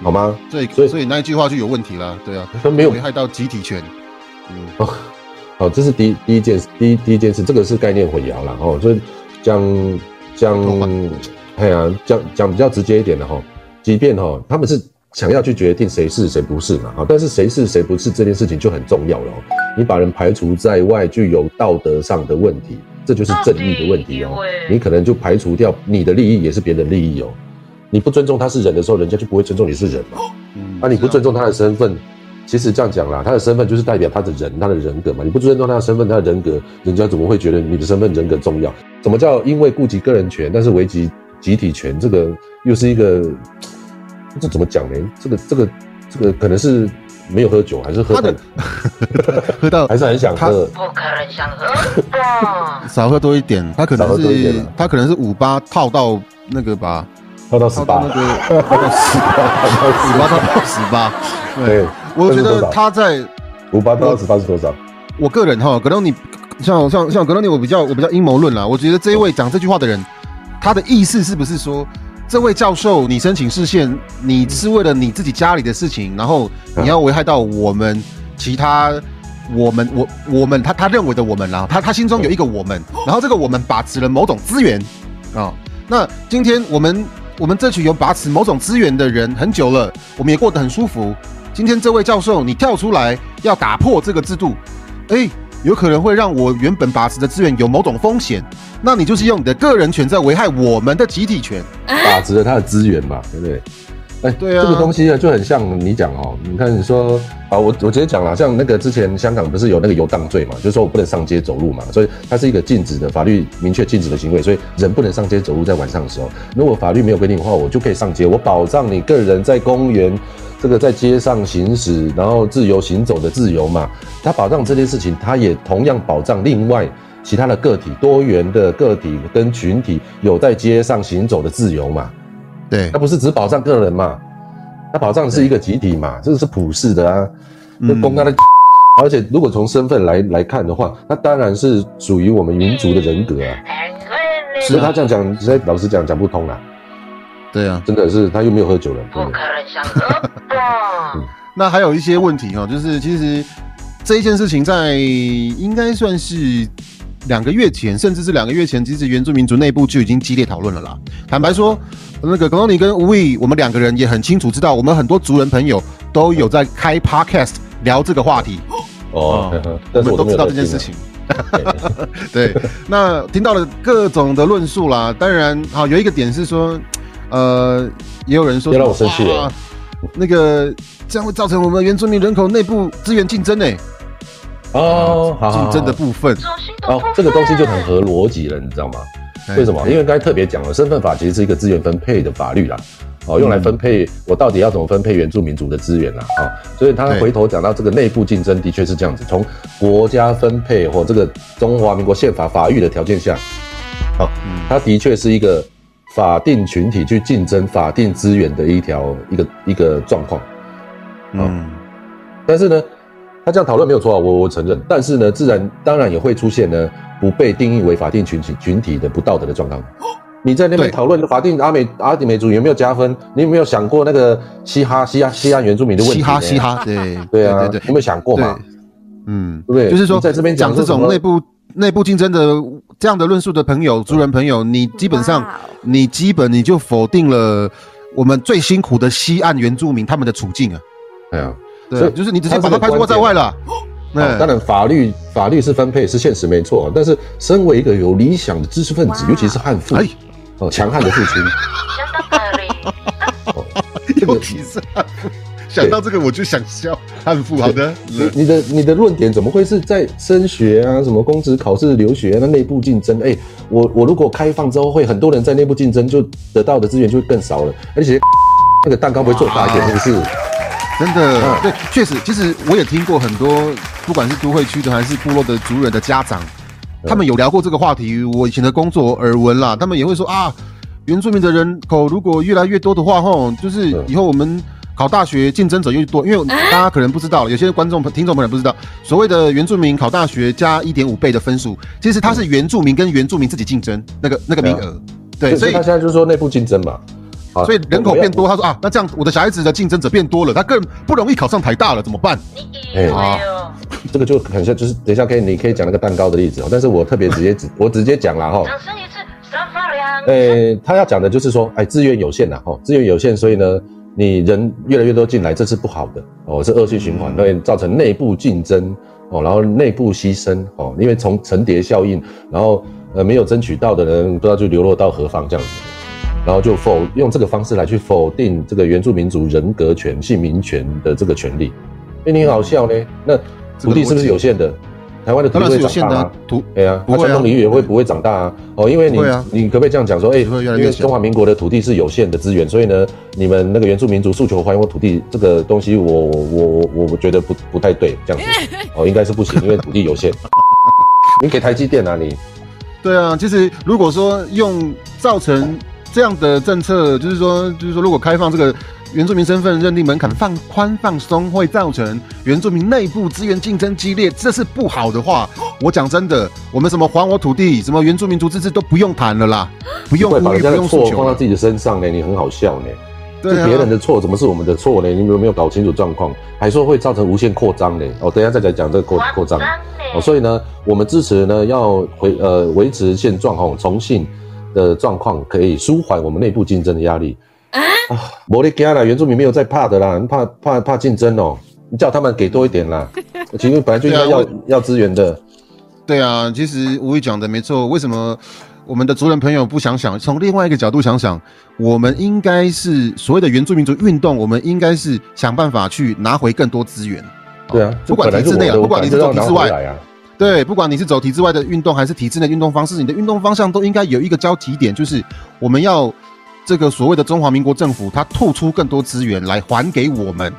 S4: 好吗？
S3: 所以
S4: 所以
S3: 所以那一句话就有问题了，对啊，
S4: 它没有
S3: 危害到集体权，嗯，哦
S4: 好，这是第一第一件事，第一第一件事，这个是概念混淆了哦。所以讲讲，哎呀，讲讲比较直接一点的哈，即便哈他们是想要去决定谁是谁不是嘛，哈，但是谁是谁不是这件事情就很重要了哦。你把人排除在外，具有道德上的问题，这就是正义的问题哦。你可能就排除掉你的利益，也是别人的利益哦。你不尊重他是人的时候，人家就不会尊重你是人嘛。
S3: 嗯
S4: 啊，你不尊重他的身份，其实这样讲啦，他的身份就是代表他的人，他的人格嘛。你不尊重他的身份，他的人格，人家怎么会觉得你的身份人格重要？什么叫因为顾及个人权，但是危及集体权？这个又是一个，这怎么讲呢？这个这个这个可能是没有喝酒，还是喝
S3: 他的 喝到
S4: 还是很想喝。
S5: 不可能想喝吧？
S3: 少喝多一点，他可能
S4: 喝多一点
S3: 是
S4: 啊
S3: 他可能是五八套到那个吧，
S4: 套到十八
S3: 套到那，个套到十八，五八套到十八，
S4: 对，
S3: 我觉得他在
S4: 五八到十八是多少？
S3: 我个人哈，可能你像像像可能你我比较我比较阴谋论啦，我觉得这一位讲这句话的人，他的意思是不是说，这位教授你申请视线，你是为了你自己家里的事情，然后你要危害到我们其他。我们我我们他他认为的我们啦，他他心中有一个我们，然后这个我们把持了某种资源啊、那今天我们我们这群有把持某种资源的人很久了，我们也过得很舒服。今天这位教授你跳出来要打破这个制度，哎，有可能会让我原本把持的资源有某种风险，那你就是用你的个人权在危害我们的集体权。
S4: 把持了他的资源嘛，对不对？哎，
S3: 对啊
S4: 这个东西呢就很像你讲哦，你看你说啊，我我直接讲了，像那个之前香港不是有那个游荡罪嘛，就是说我不能上街走路嘛，所以它是一个禁止的法律明确禁止的行为，所以人不能上街走路，在晚上的时候，如果法律没有规定的话，我就可以上街，我保障你个人在公园这个在街上行驶，然后自由行走的自由嘛，它保障这件事情，它也同样保障另外。其他的个体、多元的个体跟群体有在街上行走的自由嘛？
S3: 对
S4: 它不是只保障个人嘛，它保障的是一个集体嘛，这个是普世的啊。那公开的，而且如果从身份来来看的话，那当然是属于我们民族的人格啊。所以他这样讲，实在老实讲讲不通啦，
S3: 对啊，
S4: 真的是他又没有喝酒了，
S5: 不可。能想喝吧？
S3: 那还有一些问题哈，就是其实这一件事情在应该算是两个月前，甚至是两个月前，其实原住民族内部就已经激烈讨论了啦。坦白说，那个耿东尼跟吴毅，我们两个人也很清楚知道，我们很多族人朋友都有在开 podcast 聊这个话题，
S4: 哦，
S3: 我们都知道这件事情。对，那听到了各种的论述啦。当然，好有一个点是说，呃，也有人说，
S4: 别让我生气
S3: 了。那个这样会造成我们原住民人口内部资源竞争呢，
S4: 哦，
S3: 竞争的部分。
S4: 哦，这个东西就很合逻辑了，你知道吗？为什么？因为刚才特别讲了，身份法其实是一个资源分配的法律啦，哦，用来分配我到底要怎么分配原住民族的资源啦，啊、所以他回头讲到这个内部竞争，的确是这样子，从国家分配或这个中华民国宪法法律的条件下，好、它的确是一个法定群体去竞争法定资源的一条一个一个状况。
S3: 嗯，
S4: 但是呢，他这样讨论没有错啊，我我承认。但是呢，自然当然也会出现呢不被定义为法定群体群体的不道德的状况。你在那边讨论法定阿美阿美族有没有加分？你有没有想过那个嘻哈嘻哈西哈原住民的问题呢？
S3: 嘻哈嘻哈，对
S4: 对啊，
S3: 对对
S4: 有没有想过嘛？
S3: 嗯，
S4: 对不对
S3: 就是说
S4: 在这边讲
S3: 讲这种内部内部竞争的这样的论述的朋友、族人朋友，你基本上你基本你就否定了我们最辛苦的西岸原住民他们的处境啊，
S4: 哎呀，
S3: 对
S4: 所以
S3: 就是你直接把他排除在外了。
S4: 好
S3: 那
S4: 当然法律法律是分配是现实没错，但是身为一个有理想的知识分子，尤其是悍妇
S3: 哎，
S4: 哦强悍的父亲，
S5: 真的可以。
S3: 想到这个我就想笑。汉服，好的，
S4: 你你的你的论点怎么会是在升学啊，什么公职、考试、留学那内部竞争？哎，我我如果开放之后，会很多人在内部竞争，就得到的资源就会更少了，而且 那个蛋糕不会做大一点，是不是？
S3: 真的
S4: 嗯，
S3: 对，确实，其实我也听过很多，不管是都会区的还是部落的族人的家长，他们有聊过这个话题。我以前的工作耳闻啦，他们也会说啊，原住民的人口如果越来越多的话，吼，就是
S4: 嗯
S3: 以后我们考大学竞争者越多，因为大家可能不知道，有些观众朋听众朋友不知道，所谓的原住民考大学加一点五倍的分数，其实它是原住民跟原住民自己竞争那个那个名额，对，所以
S4: 他现在就是说内部竞争嘛，好
S3: 所以人口变多，他说啊，那这样我的小孩子的竞争者变多了，他更不容易考上台大了，怎么办？
S5: 你以为哦？
S4: 这个就很像，就是等一下可以你可以讲那个蛋糕的例子哦，但是我特别直接直 我直接讲了哈。
S5: 掌声一次，三发两。
S4: 诶、他要讲的就是说，哎，资源有限呐，哈，资源有限，所以呢，你人越来越多进来，这是不好的哦，是恶性循环，会造成内部竞争哦，然后内部牺牲哦，因为从层叠效应，然后呃没有争取到的人，不知道就流落到何方这样子，然后就否用这个方式来去否定这个原住民族人格权、姓名权的这个权利，哎，你很好笑呢，那土地是不是有限的？台湾的土地会
S3: 然是有限的啊
S4: 长大吗？
S3: 图，
S4: 对啊，它传统领域也会不会长大啊？哦，因为你、你可不可以这样讲说，哎、
S3: 会越来
S4: 因为中华民国的土地是有限的资源，所以呢，你们那个原住民族诉求还我土地这个东西我，我我我我觉得不不太对，这样子 哦，应该是不行，因为土地有限。你给台积电啊，你
S3: 对啊，其实如果说用造成这样的政策，就是说，就是说，如果开放这个原住民身份认定门槛放宽放松，会造成原住民内部资源竞争激烈，这是不好的话。我讲真的，我们什么还我土地，什么原住民族自治都不用谈了啦，不用呼吁，不
S4: 会把人家的
S3: 用诉求了。
S4: 错放到自己的身上呢，你很好笑呢。
S3: 对啊
S4: 是别人的错，怎么是我们的错呢？你们有没有搞清楚状况？还说会造成无限扩张呢？哦，等一下再来讲这个扩扩张。哦，所以呢，我们支持呢要回呃维持现状哦，重庆的状况可以舒缓我们内部竞争的压力。啊，摩利加啦，原住民没有在怕的啦，怕怕怕竞争哦，你叫他们给多一点啦。其实本来就应该要、
S3: 啊
S4: 要资源的，
S3: 对啊，其实吴宇讲的没错。为什么我们的族人朋友不想想，从另外一个角度想想，我们应该是所谓的原住民族运动，我们应该是想办法去拿回更多资源。
S4: 对啊，
S3: 不管体制内啊，不管你是走体制外。对，不管你是走体制外的运动，还是体制内运动方式，你的运动方向都应该有一个交集点，就是我们要这个所谓的中华民国政府，他吐出更多资源来还给我们，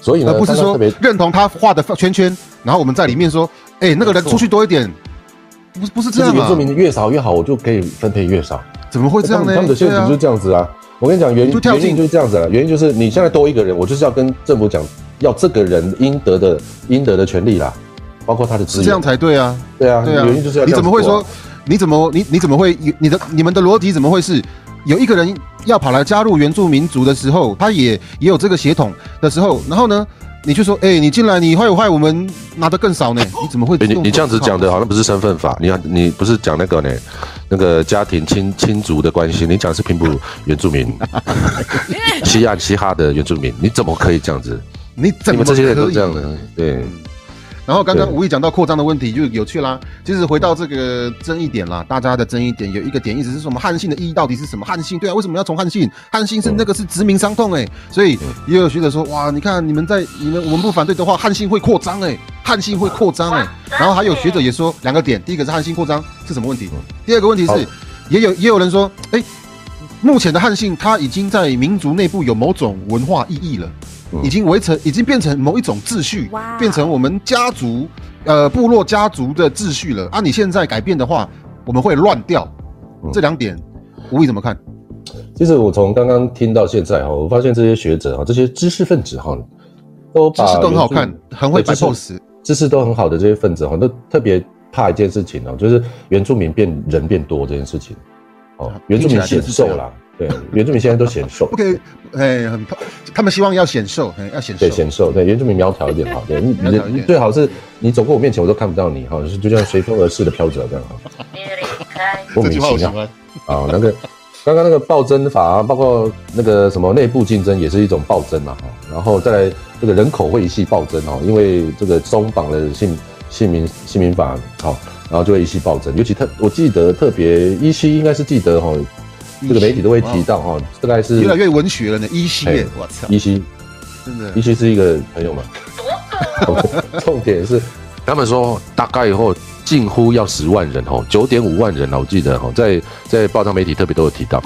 S4: 所以呢，
S3: 而不是说认同他画的圈圈，然后我们在里面说，哎、那个人出去多一点，不是不是这样啊
S4: 就是原住？民越少越好，我就可以分配越少。
S3: 怎么会这样呢？
S4: 他们的陷
S3: 对啊
S4: 阱就是这样子啊！我跟你讲，原
S3: 就跳进
S4: 原因就是这样子了，原因就是你现在多一个人，我就是要跟政府讲，要这个人应得的应得的权利啦，包括他的资源。
S3: 这样才对啊。
S4: 对啊，
S3: 对啊，
S4: 原因就是要
S3: 你怎么会说？你怎么你你怎么会你的你们的逻辑怎么会是有一个人要跑来加入原住民族的时候，他也也有这个血统的时候，然后呢，你就说，哎、你进来你坏我坏我们拿的更少呢？你怎么会
S4: 哎你你这样子讲的好像不是身份法，你看你不是讲那个呢，那个家庭亲亲族的关系，你讲的是平埔原住民，西岸嘻哈的原住民，你怎么可以这样子？
S3: 你怎么
S4: 你们这些人都这样的，对，
S3: 然后刚刚无意讲到扩张的问题就有趣啦。其实回到这个争议点啦，大家的争议点有一个点，一直是什么汉姓的意义到底是什么？汉姓对啊，为什么要从汉姓？汉姓是那个是殖民伤痛哎、所以也有学者说哇，你看你们在你们我们不反对的话，汉姓会扩张哎，汉姓会扩张哎。然后还有学者也说两个点，第一个是汉姓扩张是什么问题？第二个问题是，也有也有人说，哎、目前的汉姓它已经在民族内部有某种文化意义了。
S4: 嗯
S3: 已经围成，已经变成某一种秩序
S6: 哇，
S3: 变成我们家族，呃，部落家族的秩序了。啊，你现在改变的话，我们会乱掉。
S4: 嗯
S3: 这两点，吴毅怎么看？
S4: 其实我从刚刚听到现在哈，我发现这些学者哈，这些知识分子哈，都
S3: 知识都很好看，很会摆 pose。
S4: 知识都很好的这些分子哈，都特别怕一件事情哦，就是原住民变人变多这件事情。哦，原住民显瘦啦，对，原住民现在都显瘦。
S3: 不，可以，哎，很，他们希望要显瘦，哎，要显瘦。
S4: 对，，显瘦，对，原住民苗条一点哈，对，你你最好是你走过我面前我都看不到你哈，就是就像随风而逝的飘着这样哈，莫名其妙。啊，那个刚刚那个暴增法啊，包括那个什么内部竞争也是一种暴增嘛哈，然后再来这个人口会一系暴增哦，因为这个松绑了姓姓名姓名法好，然后就会一系暴增，尤其特我记得特别依稀应该是记得哈，这个媒体都会提到哈，大概是
S3: 越来越文学了呢，依稀我操，
S4: 依稀
S3: 真的。
S4: 依稀是一个朋友嘛，重点是他们说大概以后近乎要十万人哦，九点五万人了，我记得哦，在在报章媒体特别都有提到。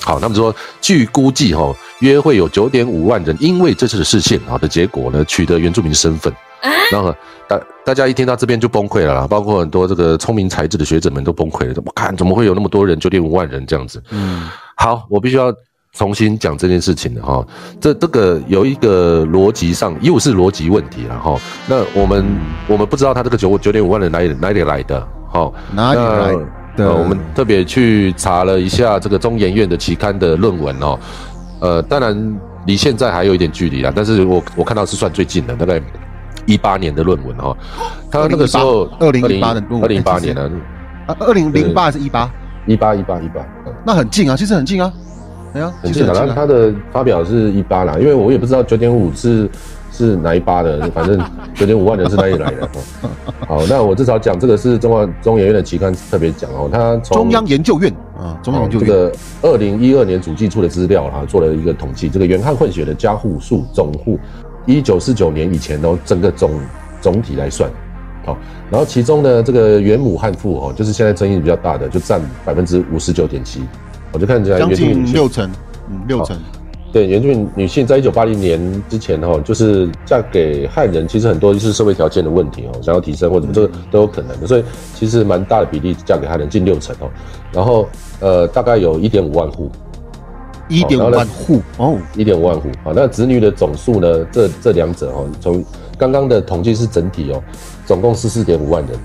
S4: 好，他们说据估计哈、哦，约会有九点五万人因为这次的事件啊的结果呢，取得原住民身份。然后大大家一听到这边就崩溃了啦，包括很多这个聪明才智的学者们都崩溃了。怎么看怎么会有那么多人，九点五万人这样子？
S3: 嗯，
S4: 好，我必须要重新讲这件事情了哈。这这个有一个逻辑上又是逻辑问题了哈。那我们我们不知道他这个九九点五万人哪里哪里来的？好，
S3: 哪里来的
S4: 呃我们特别去查了一下这个中研院的期刊的论文哦。呃，当然离现在还有一点距离啦，但是我我看到是算最近的，大概一八年的论文哈。他那个时候
S3: 二零一八的论文
S4: 二零一八年呢，
S3: 啊，二零零八还是一八？
S4: 一八一八一八。
S3: 那很近啊，其实很近啊，哎呀，
S4: 很近
S3: 啊。
S4: 然后他的发表是一八啦，因为我也不知道九点五是是哪一八的，反正九点五万人是哪里来的。哦 好，那我至少讲这个是中华中研院的期刊特别讲哦，他从
S3: 中央研究院啊，中央研究院，
S4: 个二零一二年主计处的资料啊，做了一个统计，这个原汉混血的家户数总户，一九四九年以前哦，整个总总体来算，好、然后其中呢，这个原母汉妇哦，就是现在争议比较大的，就占百分之五十九点七，我就看起来
S3: 将
S4: 原住民女性
S3: 近六成，嗯，六成。
S4: 对，原住民女性在一九八零年之前哦，就是嫁给汉人，其实很多就是社会条件的问题哦，想要提升或者什么，这个都有可能的，所以其实蛮大的比例嫁给汉人，近六成哦。然后呃，大概有一点五万户，
S3: 一点五万户哦，
S4: 一点五万户。好，那子女的总数呢？这这两者哦，从刚刚的统计是整体哦，总共是四点五万人。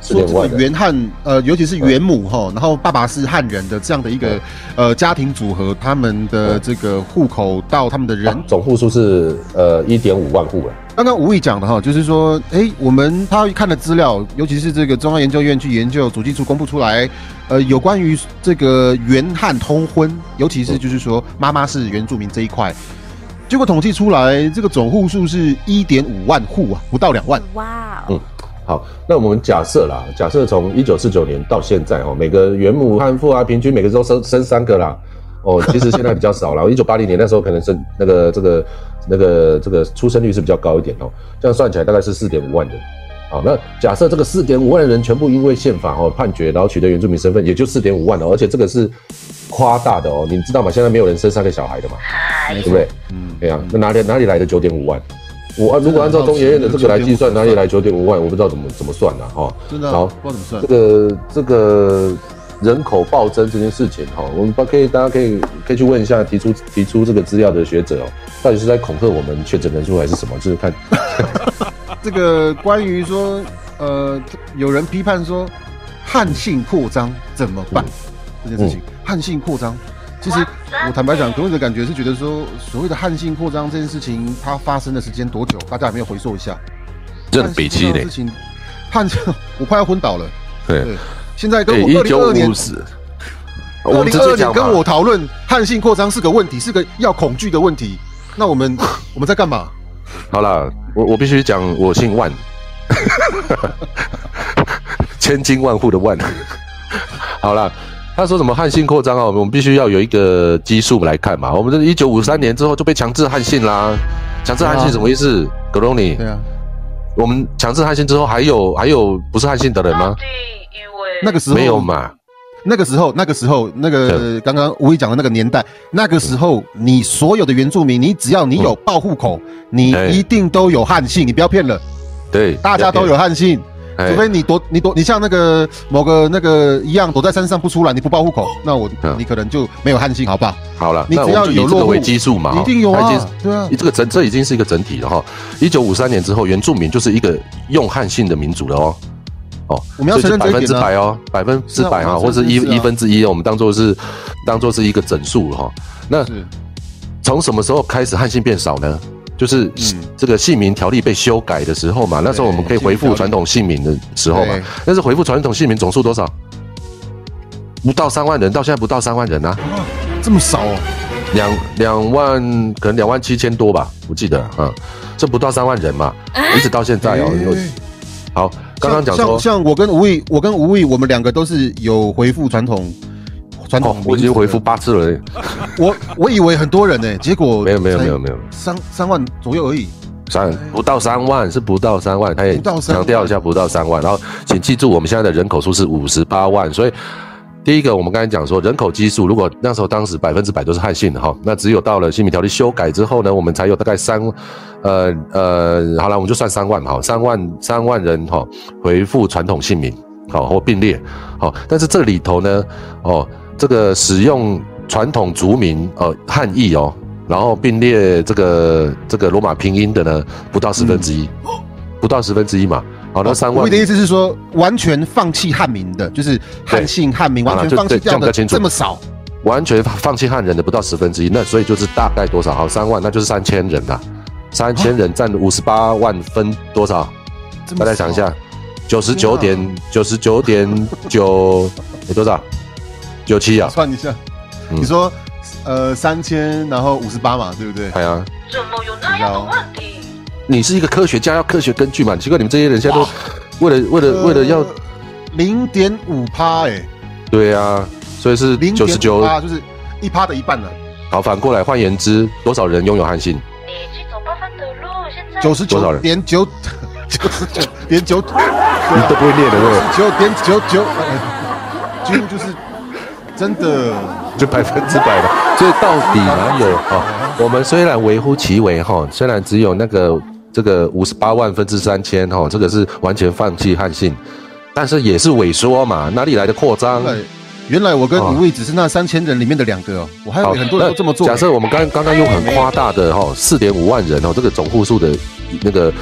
S3: 说这个原汉呃，尤其是原母哈，然后爸爸是汉人的这样的一个呃家庭组合，他们的这个户口到他们的人。
S4: 啊总户数是呃一点五万户了。
S3: 刚刚吴毅讲的哈，就是说，哎，我们他看的资料，尤其是这个中央研究院去研究主计处公布出来，呃，有关于这个原汉通婚，尤其是就是说妈妈是原住民这一块，结果统计出来，这个总户数是一点五万户啊，不到两万。
S5: 哇
S4: 嗯，好，那我们假设啦，假设从一九四九年到现在哦，每个原母汉妇啊，平均每个都生生三个啦。哦，其实现在比较少了。一九八零年那时候可能是那个这个那个这个出生率是比较高一点哦，这样算起来大概是四点五万人。好，那假设这个四点五万人全部因为宪法哦判决，然后取得原住民身份，也就四点五万哦，而且这个是夸大的哦，你知道吗？现在没有人生三个小孩的嘛，
S5: 哎
S4: 对不对？
S3: 嗯，
S4: 对呀、那哪里哪里来的九点五万？我啊如果按照中研院的这个来计算，哪里来九点五万？我不知道怎么怎么算呢、哈。
S3: 真的、啊、
S4: 好
S3: 不知道怎么算
S4: 这。个这个人口暴增这件事情哈，我们不可以大家可以可以去问一下提出提出这个资料的学者哦，到底是在恐吓我们确诊人数还是什么？就是看
S3: 这个关于说，呃，有人批判说汉姓扩张怎么办、这件事情，汉姓扩张。其实我坦白讲，给我的感觉是觉得说，所谓的汉性扩张这件事情，它发生的时间多久？大家有没有回溯一下？
S4: 这很北七嘞
S3: 汉性扩张的事，情，汉性，我快要昏倒了。
S4: 对
S3: 对，现在跟
S4: 对，
S3: 我二零二二年二零二二年跟我讨论汉性扩张是个问题，是个要恐惧的问题。那我们 我们在干嘛？
S4: 好了，我我必须讲，我姓万，千金万户的万。好啦，他说什么汉姓扩张啊？我们必须要有一个基数来看嘛。我们这一九五三年之后就被强制汉姓啦，强制汉姓什么意思？格隆尼
S3: 对，啊，
S4: 我们强制汉姓之后，还有还有不是汉姓的人吗？
S5: 到底以为
S3: 那个时候
S4: 没有嘛？
S3: 那个时候，那个时候，那个刚刚吴毅讲的那个年代，那个时候，你所有的原住民，你只要你有报户口，你
S4: 哎
S3: 一定都有汉姓，你不要骗了，
S4: 对，
S3: 大家都有汉姓。
S4: 哎
S3: 除非你躲你躲你像那个某个那个一样躲在山上不出来，你不报户口，那我
S4: 嗯
S3: 你可能就没有汉姓，好不好？
S4: 好了，
S3: 你只
S4: 那我
S3: 要有落
S4: 为基数嘛，
S3: 一定有啊对啊，
S4: 这个整这已经是一个整体了哈。一九五三年之后，原住民就是一个用汉姓的民族了哦。哦，
S3: 我们要承认
S4: 百分之百哦，百分之百
S3: 啊
S4: 或者是一一分之一哦，我们当做是当做是一个整数哈。那从什么时候开始汉姓变少呢？就是
S3: 嗯。
S4: 这个姓名条例被修改的时候嘛，那时候我们可以回复传统姓名的时候嘛，但是回复传统姓名总数多少？不到三万人，到现在不到三万人啊。
S3: 这么少哦，
S4: 两两万，可能两万七千多吧，我记得，啊，这不到三万人嘛，一直到现在哦。好，刚刚讲说
S3: 像，像我跟吴毅，我跟吴毅，我们两个都是有回复传统
S4: 哦我已经回复八次了，
S3: 我我以为很多人呢、结果
S4: 没有没有没有没有，
S3: 三三万左右而已。
S4: 三不到三万是不到三万，他也强调一下不到三万。然后请记住，我们现在的人口数是五十八万，所以第一个我们刚才讲说人口基数，如果那时候当时百分之百都是汉姓的哈，那只有到了姓名条例修改之后呢，我们才有大概三呃呃，好了，我们就算三万哈，三万三万人哈回复传统姓名好或并列好，但是这里头呢哦，这个使用传统族名呃汉译哦。然后并列这个这个罗马拼音的呢，不到十分之一，不到十分之一嘛。好，那三万
S3: 你的意思是说，完全放弃汉民的，就是汉姓汉
S4: 民，
S3: 完全放弃
S4: 这样
S3: 掉的这么少，
S4: 完全放弃汉人的不到十分之一，那所以就是大概多少？好，三万，那就是三千人啦。三千人占五十八万分多少？大家想一下
S3: 少，，
S4: 九十九点九十九点九，有多少？九七啊！
S3: 算一下，
S4: 嗯
S3: 你说呃三千，然后五十八嘛，对不对？
S4: 哎呀，
S5: 怎么有那样的问题？
S4: 你是一个科学家，要科学根据嘛？奇怪，你们这些人现在都为了为了为了要
S3: 零点五趴，哎，
S4: 对啊，所以是
S3: 零点
S4: 九十九
S3: 五。趴就是一趴的一半呢，
S4: 好，反过来换言之，多少人拥有汉信？
S5: 你去走八分的路，现在
S3: 九十九
S4: 多少人
S3: 点九，九十九点九，
S4: 你都不会念的，对不对？
S3: 九点九九，呃几乎就是真的。
S4: 就百分之百的。所以到底哪有哈、我们虽然微乎其微哈、虽然只有那个这个五十八万分之三千哈，这个是完全放弃汉姓，但是也是萎缩嘛，哪里来的扩张？
S3: 原来我跟李卫只是那三千人里面的两个哦，我还有很多人都这么做。
S4: 假设我们刚刚刚用很夸大的哈四点五万人哦，这个总户数的那个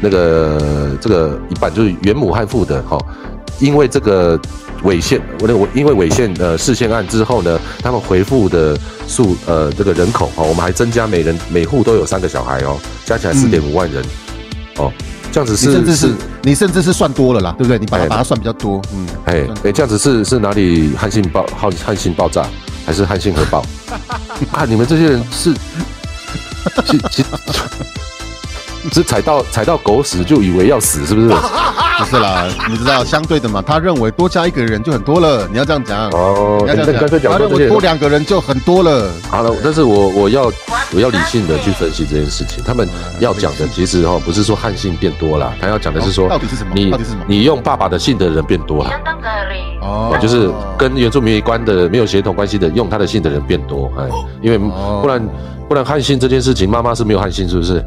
S4: 那个这个一半就是原母汉父的哈，因为这个违宪，我我因为违宪呃释宪案之后呢，他们回复的数呃这个人口哦，我们还增加每人每户都有三个小孩哦，加起来四点五万人、哦，这样子是
S3: 甚至是你甚至是算多了啦，对不对？你把把它算比较多，嗯，
S4: 哎哎，这样子是是哪里汉信爆汉汉信爆炸，还是汉信核爆？啊，你们这些人是是是是踩到踩到狗屎就以为要死，是不是？
S3: 不是啦，你知道相对的嘛？他认为多加一个人就很多了，你要这样讲。
S4: 哦，
S3: 你要这样
S4: 讲
S3: 他认为多两个人就很多了。
S4: 好了，但是我我要我要理性的去分析这件事情。他们要讲的其实哦，不是说汉姓变多了，他要讲的是说，
S3: 哦到底是什么
S4: 你你用爸爸的姓的人变多了。
S5: 相当合理。
S3: 哦
S4: 就是跟原住民有关的、没有血统关系的，用他的姓的人变多，哎，因为
S3: 哦
S4: 不然不然汉姓这件事情，妈妈是没有汉姓，是不是？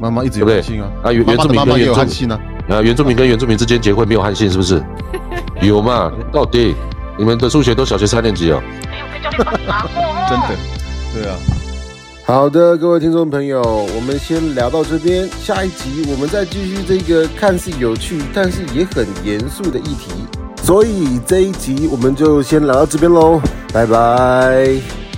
S3: 妈妈一直有
S4: 对不对
S3: 汉姓啊，
S4: 啊，原原住民跟原住
S3: 汉姓啊。
S4: 啊，原住民跟原住民之间结婚没有汉姓，是不是？有嘛？到底你们的数学都小学三年级啊。
S5: 没有被叫你帮忙过哦。
S3: 真的，对啊。
S6: 好的，各位听众朋友，我们先聊到这边，下一集我们再继续这个看似有趣，但是也很严肃的议题。所以这一集我们就先聊到这边喽，拜拜。